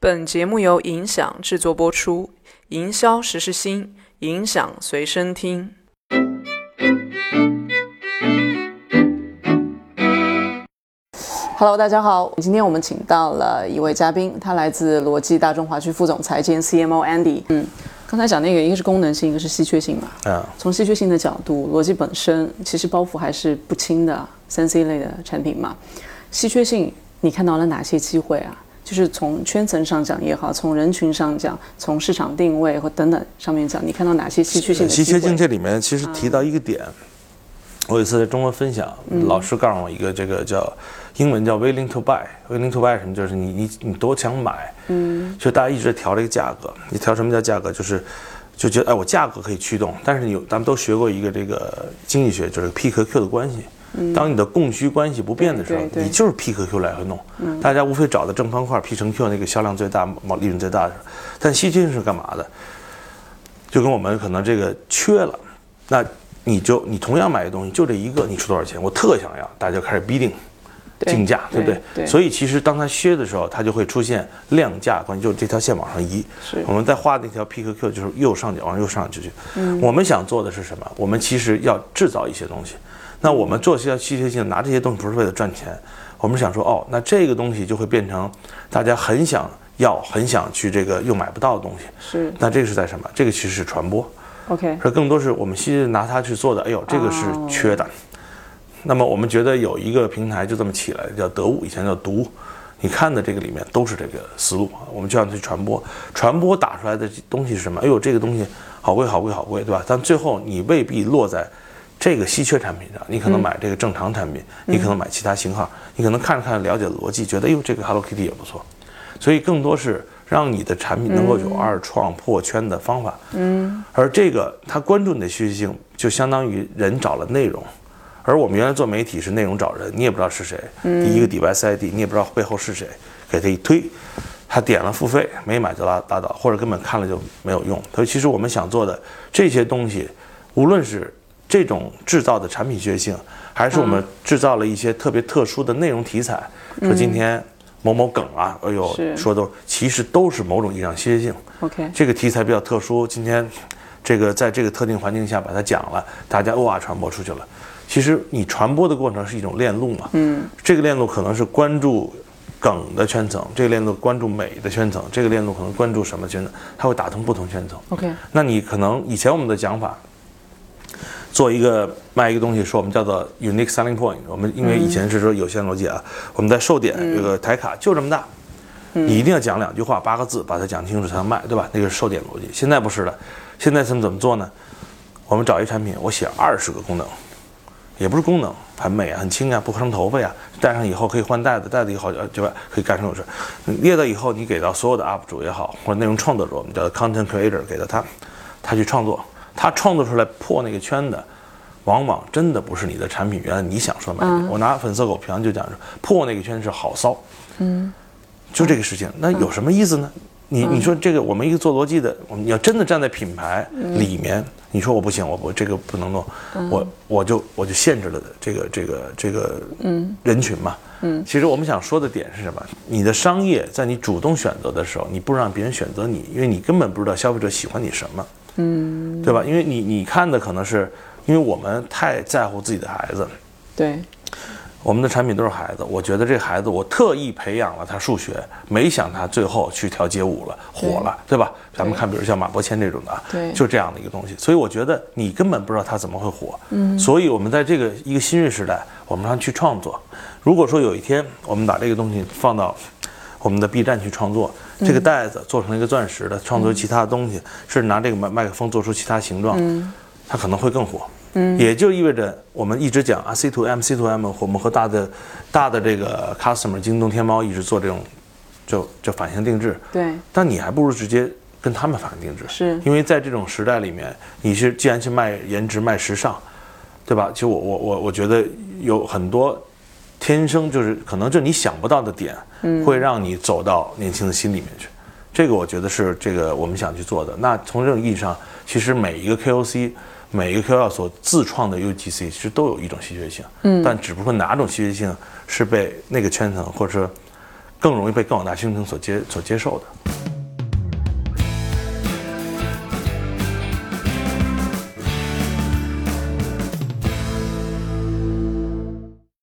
本节目由影响制作播出，营销时时新，影响随身听。Hello，大家好，今天我们请到了一位嘉宾，他来自罗技大中华区副总裁兼 CMO Andy。嗯，刚才讲那个，一个是功能性，一个是稀缺性嘛。嗯，从稀缺性的角度，罗技本身其实包袱还是不轻的，三 C 类的产品嘛。稀缺性，你看到了哪些机会啊？就是从圈层上讲也好，从人群上讲，从市场定位或等等上面讲，你看到哪些稀缺性的稀缺性这里面其实提到一个点，我有一次在中国分享，老师告诉我一个这个叫英文叫 willing to buy，willing to buy 什么？就是你你你多想买，嗯，就大家一直在调这个价格，你调什么叫价格？就是就觉得哎，我价格可以驱动，但是你咱们都学过一个这个经济学，就是 P 和 Q 的关系。当你的供需关系不变的时候，你就是 P 和 Q 来回弄，大家无非找的正方块 P 乘 Q 那个销量最大、毛利润最大的。但稀缺是干嘛的？就跟我们可能这个缺了，那你就你同样买的东西就这一个，你出多少钱？我特想要，大家就开始逼定竞价，对不对？所以其实当它削的时候，它就会出现量价关系，就是这条线往上移。我们在画那条 P 和 Q 就是右上角往右上去去。我们想做的是什么？我们其实要制造一些东西。那我们做些稀缺性，拿这些东西不是为了赚钱，我们想说，哦，那这个东西就会变成大家很想要、很想去这个又买不到的东西。是。那这个是在什么？这个其实是传播。OK。说更多是我们稀缺拿它去做的。哎呦，这个是缺的。那么我们觉得有一个平台就这么起来，叫得物，以前叫读。你看的这个里面都是这个思路啊。我们就要去传播，传播打出来的东西是什么？哎呦，这个东西好贵，好贵，好贵，对吧？但最后你未必落在。这个稀缺产品上，你可能买这个正常产品，你可能买其他型号，你可能看着看着了解逻辑，觉得哎呦这个 Hello Kitty 也不错，所以更多是让你的产品能够有二创破圈的方法。嗯，而这个他关注你的需求性，就相当于人找了内容，而我们原来做媒体是内容找人，你也不知道是谁，第一个 device ID 你也不知道背后是谁，给他一推，他点了付费，没买就拉拉倒，或者根本看了就没有用。所以其实我们想做的这些东西，无论是这种制造的产品学性，还是我们制造了一些特别特殊的内容题材。说今天某某梗啊，哎呦，说都其实都是某种意义上稀缺性。OK，这个题材比较特殊，今天这个在这个特定环境下把它讲了，大家哇传播出去了。其实你传播的过程是一种链路嘛。嗯，这个链路可能是关注梗的圈层，这个链路关注美的圈层，这个链路可能关注什么圈层，它会打通不同圈层。OK，那你可能以前我们的讲法。做一个卖一个东西，说我们叫做 unique selling point。我们因为以前是说有限逻辑啊，我们在售点这个台卡就这么大，你一定要讲两句话，八个字把它讲清楚才能卖，对吧？那个是售点逻辑。现在不是了，现在怎么怎么做呢？我们找一产品，我写二十个功能，也不是功能，很美啊，很轻啊，不伤头发呀，戴上以后可以换袋子，袋子以后对吧？可以干什么事？列到以后，你给到所有的 UP 主也好，或者内容创作者，我们叫 content creator，给到他，他去创作。他创作出来破那个圈的，往往真的不是你的产品原来你想说卖点。我拿粉色狗皮就讲说，破那个圈是好骚，嗯，就这个事情，那有什么意思呢？你你说这个，我们一个做逻辑的，我们要真的站在品牌里面，你说我不行，我我这个不能弄，我我就我就限制了这个这个这个嗯。人群嘛，嗯，其实我们想说的点是什么？你的商业在你主动选择的时候，你不让别人选择你，因为你根本不知道消费者喜欢你什么。嗯，对吧？因为你你看的可能是，因为我们太在乎自己的孩子，对，我们的产品都是孩子。我觉得这孩子，我特意培养了他数学，没想他最后去跳街舞了，火了，对吧？咱们看，比如像马伯骞这种的，对，就这样的一个东西。所以我觉得你根本不知道他怎么会火。嗯，所以我们在这个一个新锐时代，我们让去创作。如果说有一天我们把这个东西放到我们的 B 站去创作。这个袋子做成一个钻石的，创作其他的东西，是拿这个麦麦克风做出其他形状，它可能会更火。嗯，也就意味着我们一直讲啊，C to M、C to M，我们和大的、大的这个 customer，京东、天猫一直做这种，就就反向定制。对。但你还不如直接跟他们反向定制，是因为在这种时代里面，你是既然去卖颜值、卖时尚，对吧？其实我我我我觉得有很多。天生就是可能就你想不到的点，会让你走到年轻的心里面去。这个我觉得是这个我们想去做的。那从这种意义上，其实每一个 KOC，每一个 KOL 所自创的 UGC，其实都有一种稀缺性。嗯。但只不过哪种稀缺性是被那个圈层或者说更容易被更广大学生所接所接受的。